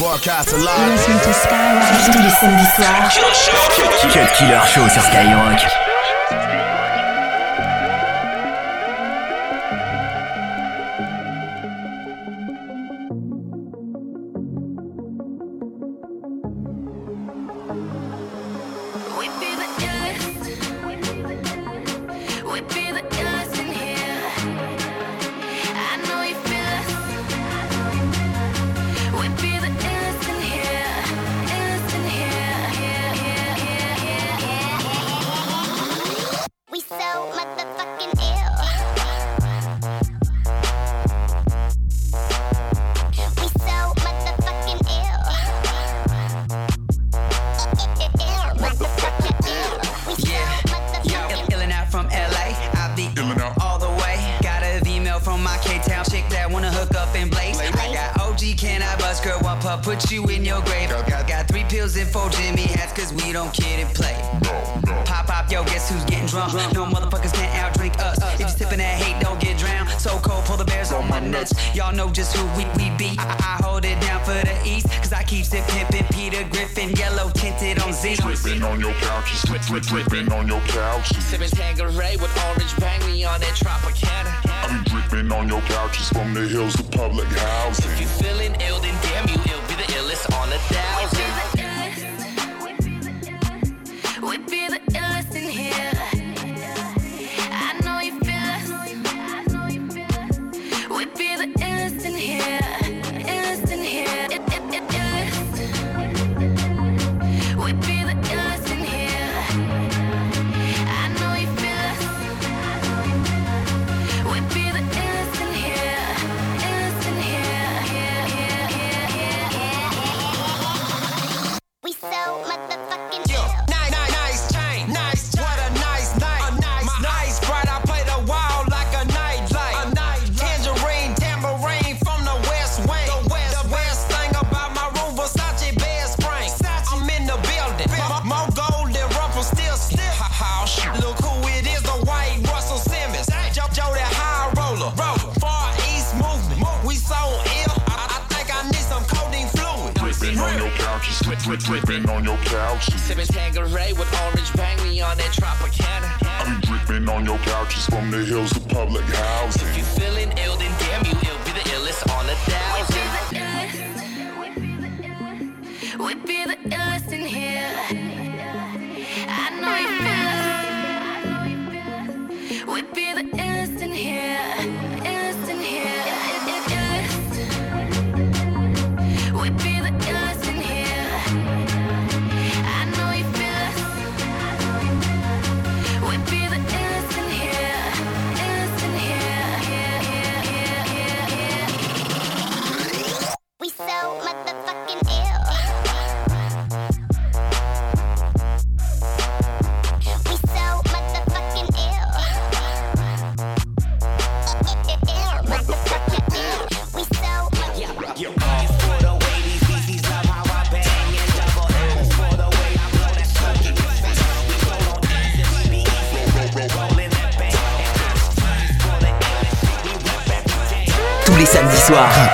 Broadcast live. Tous les samedis soirs. Killer Show sur Skyrock. I'll put you in your grave. Got, got three pills and four Jimmy hats, cause we don't kid and play. Pop up, yo, guess who's getting drunk? No motherfuckers can't outdrink us. If you sipping that hate, don't get drowned. So cold, pull the bears on my nuts. Y'all know just who we, we be. I, I hold it down for the East, cause I keep sipping pimping Peter Griffin, yellow tinted on Z. Dripping on your couches, slip, on your couches. Sipping Tanqueray with orange bang, on that Tropicana. I'm dripping on your couches from the hills to public housing. If you feeling ill, then damn you thousand. couches, drip, drip, dripping on your couches. Sipping Tanqueray with orange bang, me on that Tropicana. I be dripping on your couches from the hills to public housing. If you're feeling ill, then damn you, it'll be the illest on a thousand. We be the illest, we be the illest in here.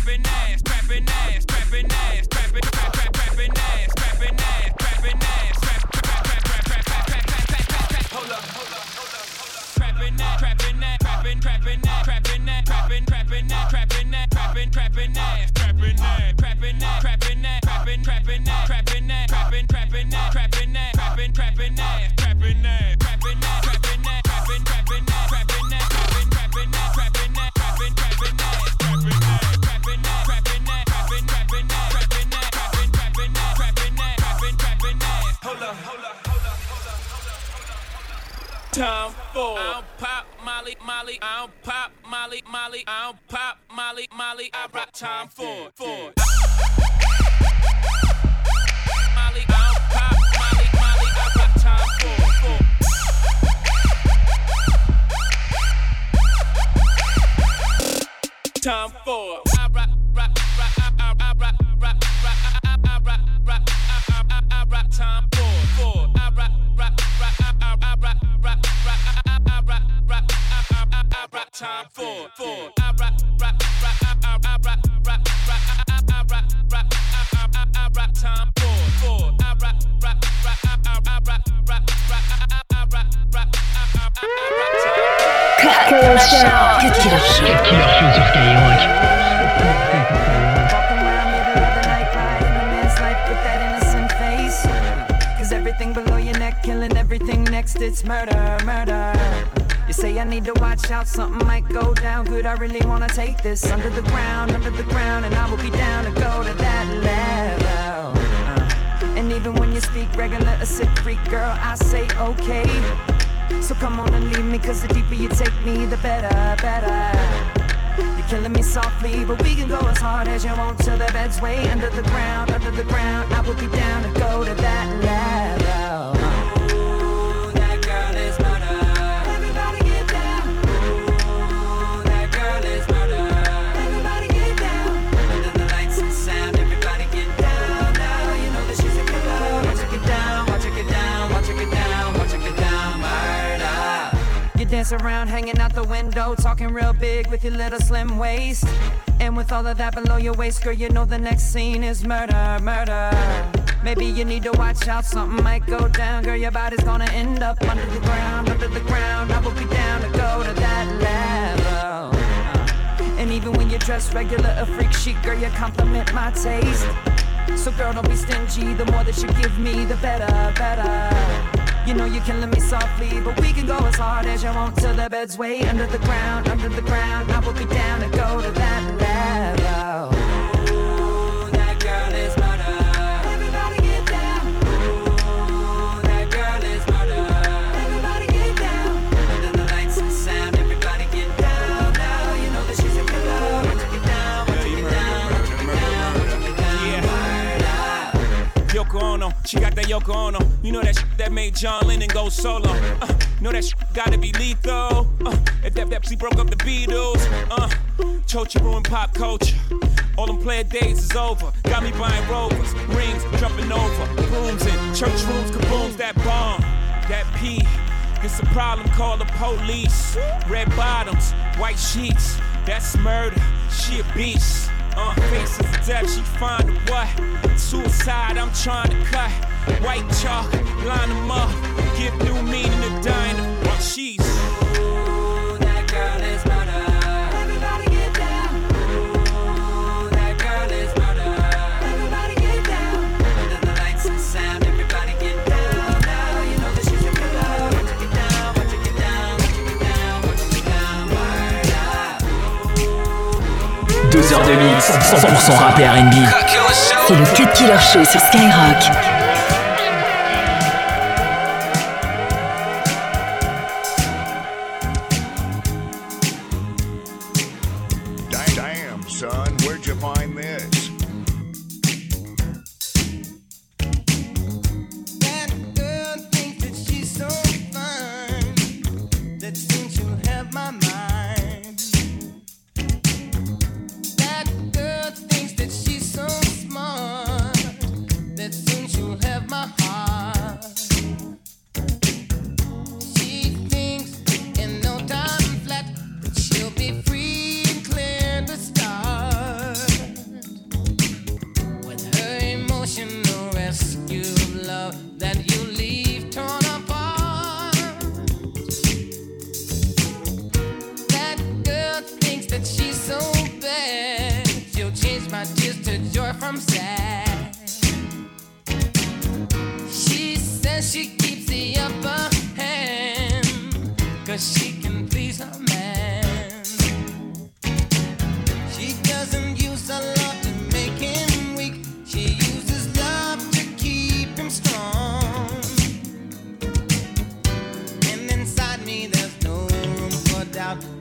trapping ass, trapping ass, trapping ass, trapping, trapping, trapping ass. time for. I'll pop Molly, Molly. I'll pop Molly, Molly. I'll pop Molly, Molly. I rock time for. For. Molly, I'll pop Molly, Molly. I rock time for. For. Time for. time for. For I rock, rock, rock, I, I, I rock, rock, rock, I, I, I rock, rock, I, I, I, I rock time Cut killer show. Cut killer show. Cut killer show. Cut killer show. everything below your neck, killing everything next. It's murder, murder. You say I need to watch out, something might go down good. I really wanna take this under the ground, under the ground, and I will be down to go to that level. Uh, and even when you speak regular, a sick freak girl, I say okay. So come on and leave me, cause the deeper you take me, the better, better. You're killing me softly, but we can go as hard as you want till the bed's way under the ground, under the ground. I will be down to go to that level. Dance around, hanging out the window, talking real big with your little slim waist. And with all of that below your waist, girl, you know the next scene is murder, murder. Maybe you need to watch out, something might go down, girl. Your body's gonna end up under the ground, under the ground. I will be down to go to that level. And even when you dress regular, a freak chic, girl, you compliment my taste. So girl, don't be stingy. The more that you give me, the better, better. You know you're killing me softly, but we can go as hard as you want till the bed's way under the ground, under the ground. I will be down to go to that level. Yoko Ono. You know that shit that made John Lennon go solo. Uh, know that shit gotta be lethal. Uh, if that Pepsi broke up the Beatles. Uh, Chochi ruined pop culture. All them player days is over. Got me buying rovers, rings, jumping over, brooms in church rooms, kabooms. That bomb, that P. It's a problem, call the police. Red bottoms, white sheets, that's murder. She a beast. Uh, faces death, she find what? Suicide, I'm trying to cut. White chalk, line them up, give new meaning to dynamite. She's Deux heures de 100% rap et R&B. C'est le Cut Killer Show sur Skyrock.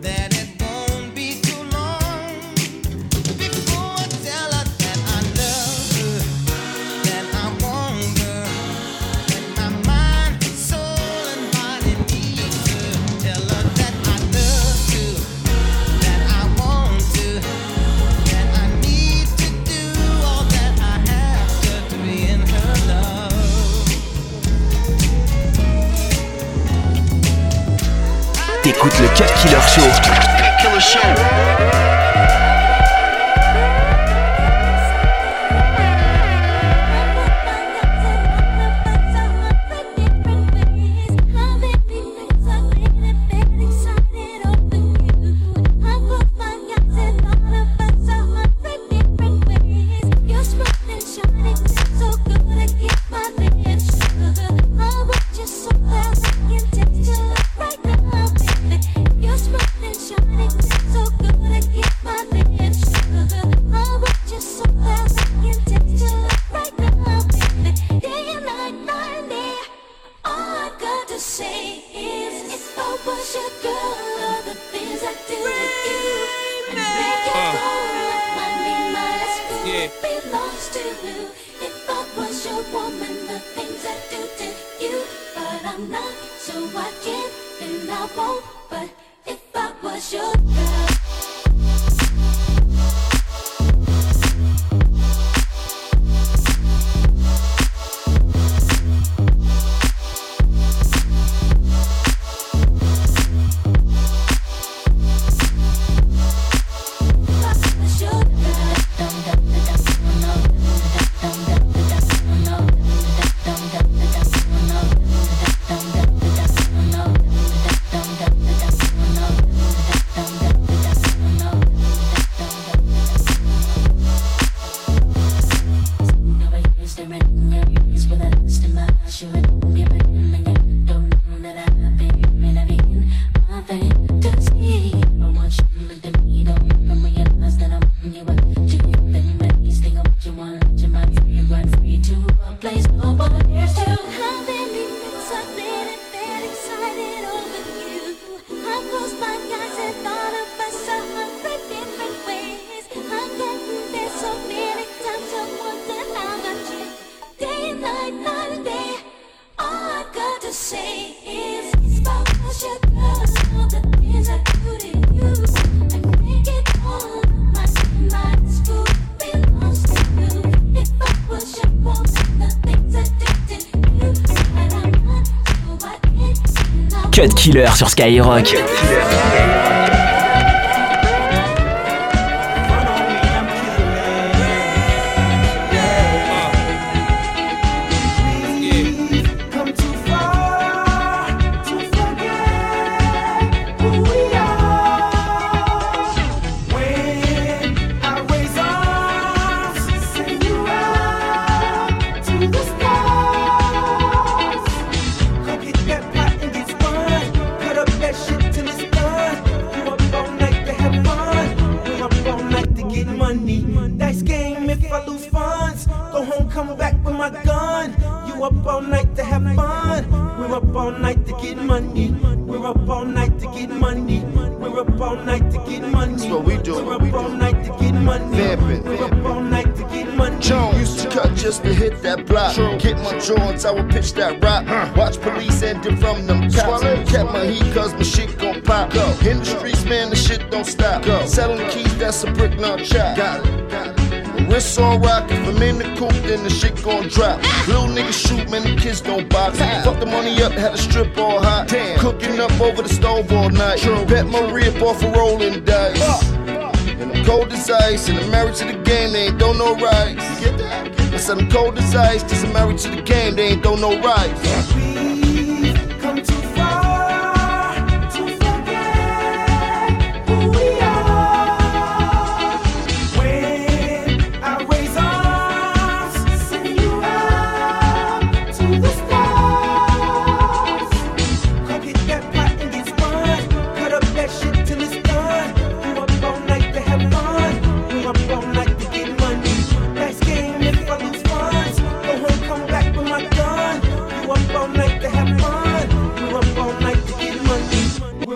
Then. Show. Killer sur Skyrock. drawings, I will pitch that rock. Watch police ending from them cops. Kept my heat, cause my shit gon' pop. up In the streets, man, the shit don't stop. Selling keys, that's a brick, not chop. Got it, got it. Wrists on rock, if I'm in the coop, then the shit gon' drop. Ah. Little niggas shoot, many kids don't box. Ah. Fuck the money up, had a strip all hot. Damn. Cooking up over the stove all night. True. Bet my rib off a rolling dice. And I'm cold as ice, and I'm married to the game, they ain't don't know rights. Get that? I'm cold as ice, Just I'm married to the game, they ain't throw no right.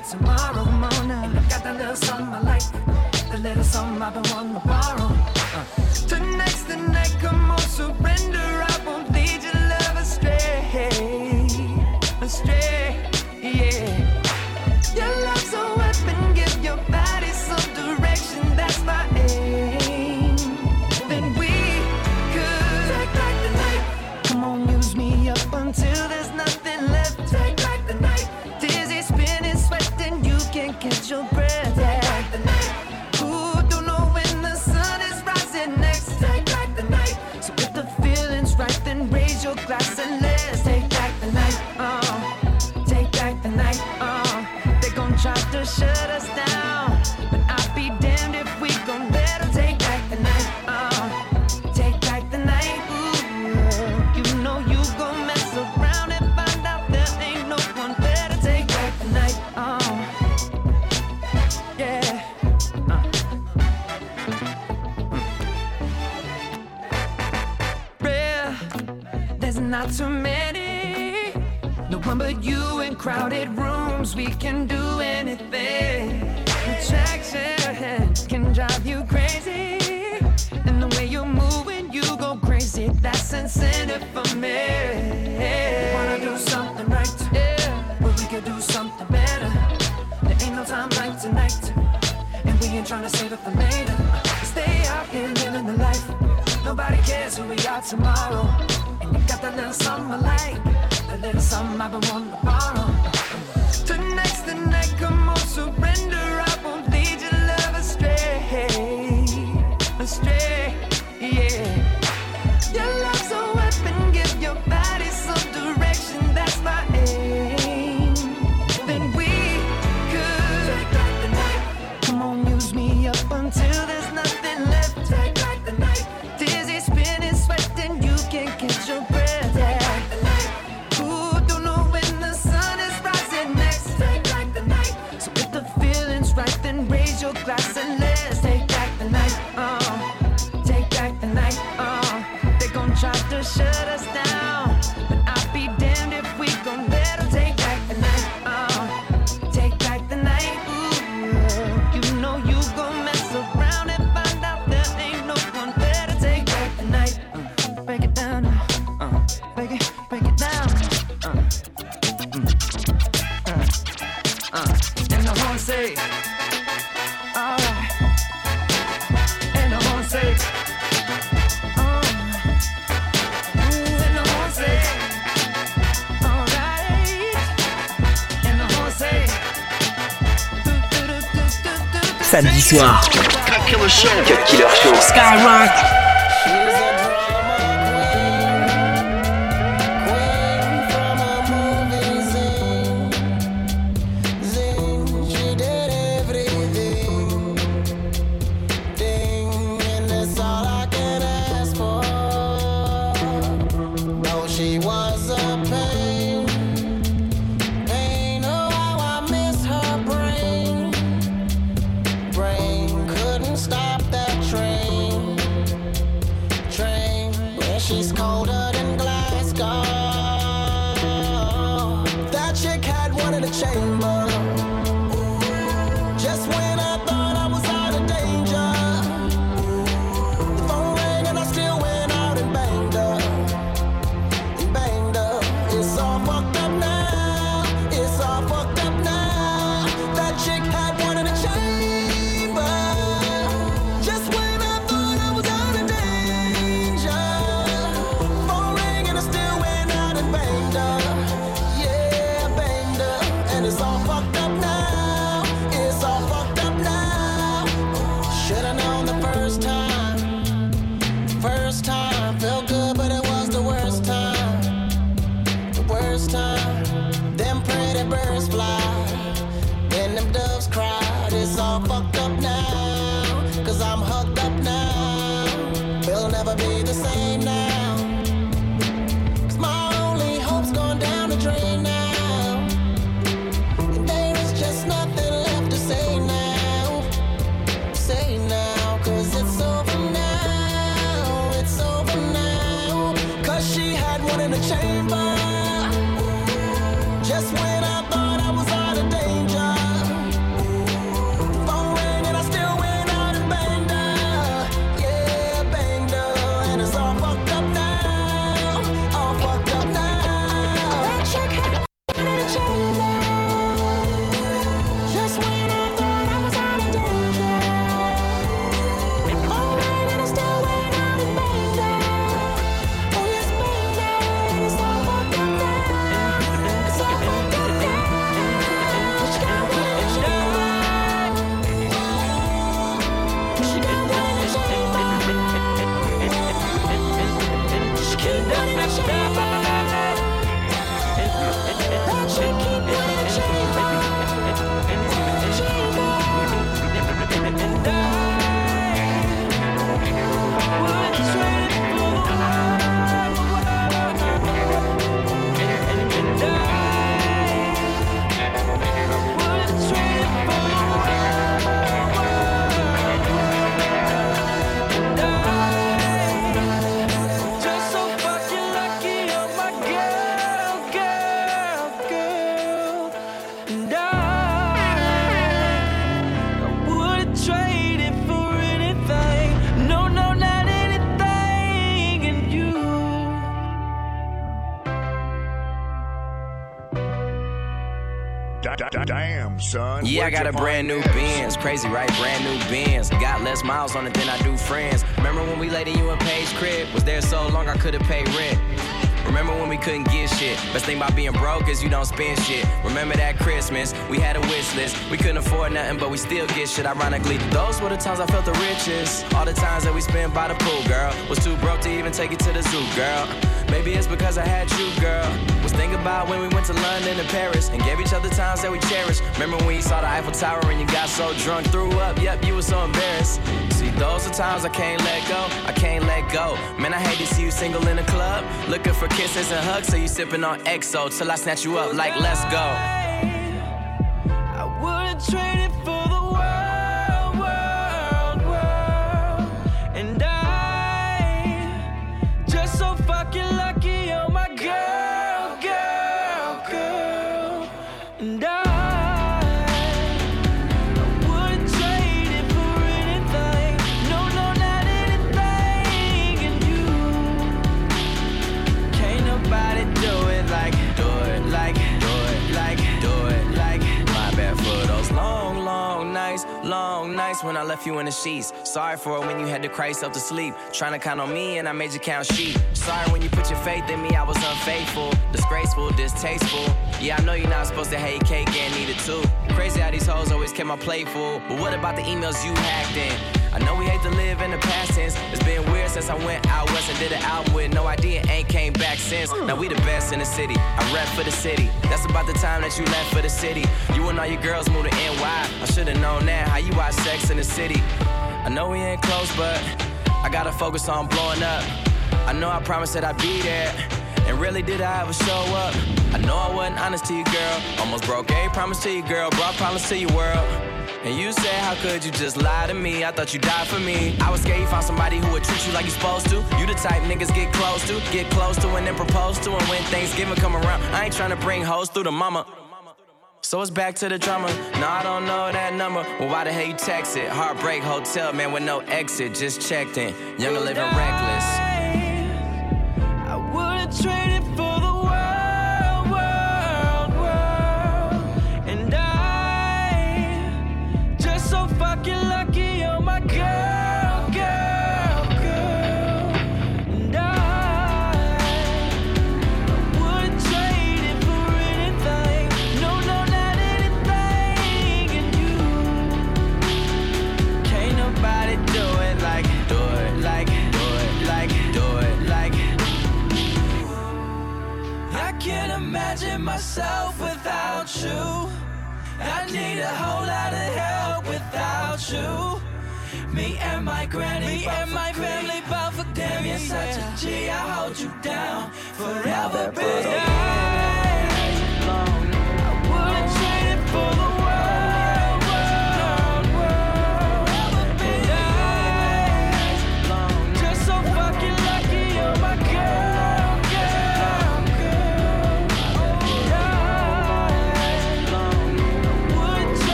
tomorrow morning. Got that little something I like, the little something I've been wanting Send it for me. Wanna do something right, yeah. but we could do something better. There ain't no time like tonight, and we ain't trying to save it for later. Stay out here living the life. Nobody cares who we are tomorrow. And you got that little something I like, that little something I've been wanting to borrow. Tonight's the night, come on, surrender. samedi soir. Cut Killer Show. Cut Killer Show. Skyrock. I'm hooked up now. We'll never be the same now. Son. Yeah, I got a brand new? Benz. Crazy, right? Brand new Benz. Got less miles on it than I do friends. Remember when we laid in you and Paige crib? Was there so long I could've paid rent. Remember when we couldn't get shit? Best thing about being broke is you don't spend shit. Remember that Christmas? We had a wish list. We couldn't afford nothing, but we still get shit. Ironically, those were the times I felt the richest. All the times that we spent by the pool, girl. Was too broke to even take it to the zoo, girl. Maybe it's because I had you, girl. Was thinking about when we went to London and Paris and gave each other times that we cherished. Remember when you saw the Eiffel Tower and you got so drunk, threw up? Yep, you were so embarrassed. See, those are times I can't let go. I can't let go. Man, I hate to see you single in a club, looking for kisses and hugs. So you sipping on XO till I snatch you up like, let's go. I would've nights when I left you in the sheets. Sorry for when you had to cry yourself to sleep. Trying to count on me and I made you count sheep. Sorry when you put your faith in me, I was unfaithful, disgraceful, distasteful. Yeah, I know you're not supposed to hate cake and eat it too. Crazy how these hoes always kept my plate full. But what about the emails you hacked in? I know we hate to live in the past tense. It's been weird since I went out west and did an album with no idea, ain't came back since. Now we the best in the city. I rap for the city. That's about the time that you left for the city. You and all your girls moved to NY. I should've known that. How you watch Sex in the City? I know we ain't close, but I gotta focus on blowing up. I know I promised that I'd be there. And really, did I ever show up? I know I wasn't honest to you, girl. Almost broke a promise to you, girl. Brought problems to your world. And you said, How could you just lie to me? I thought you died for me. I was scared you found somebody who would treat you like you supposed to. You the type niggas get close to, get close to, and then propose to. And when Thanksgiving come around, I ain't trying to bring hoes through the mama. So it's back to the drama. No, I don't know that number. Well, why the hell you text it? Heartbreak Hotel, man, with no exit. Just checked in. Young and living reckless. I would've myself without you. I need a whole lot of help without you. Me and my granny, me and my family, bout for damn, you're such a G. I hold you down forever, baby.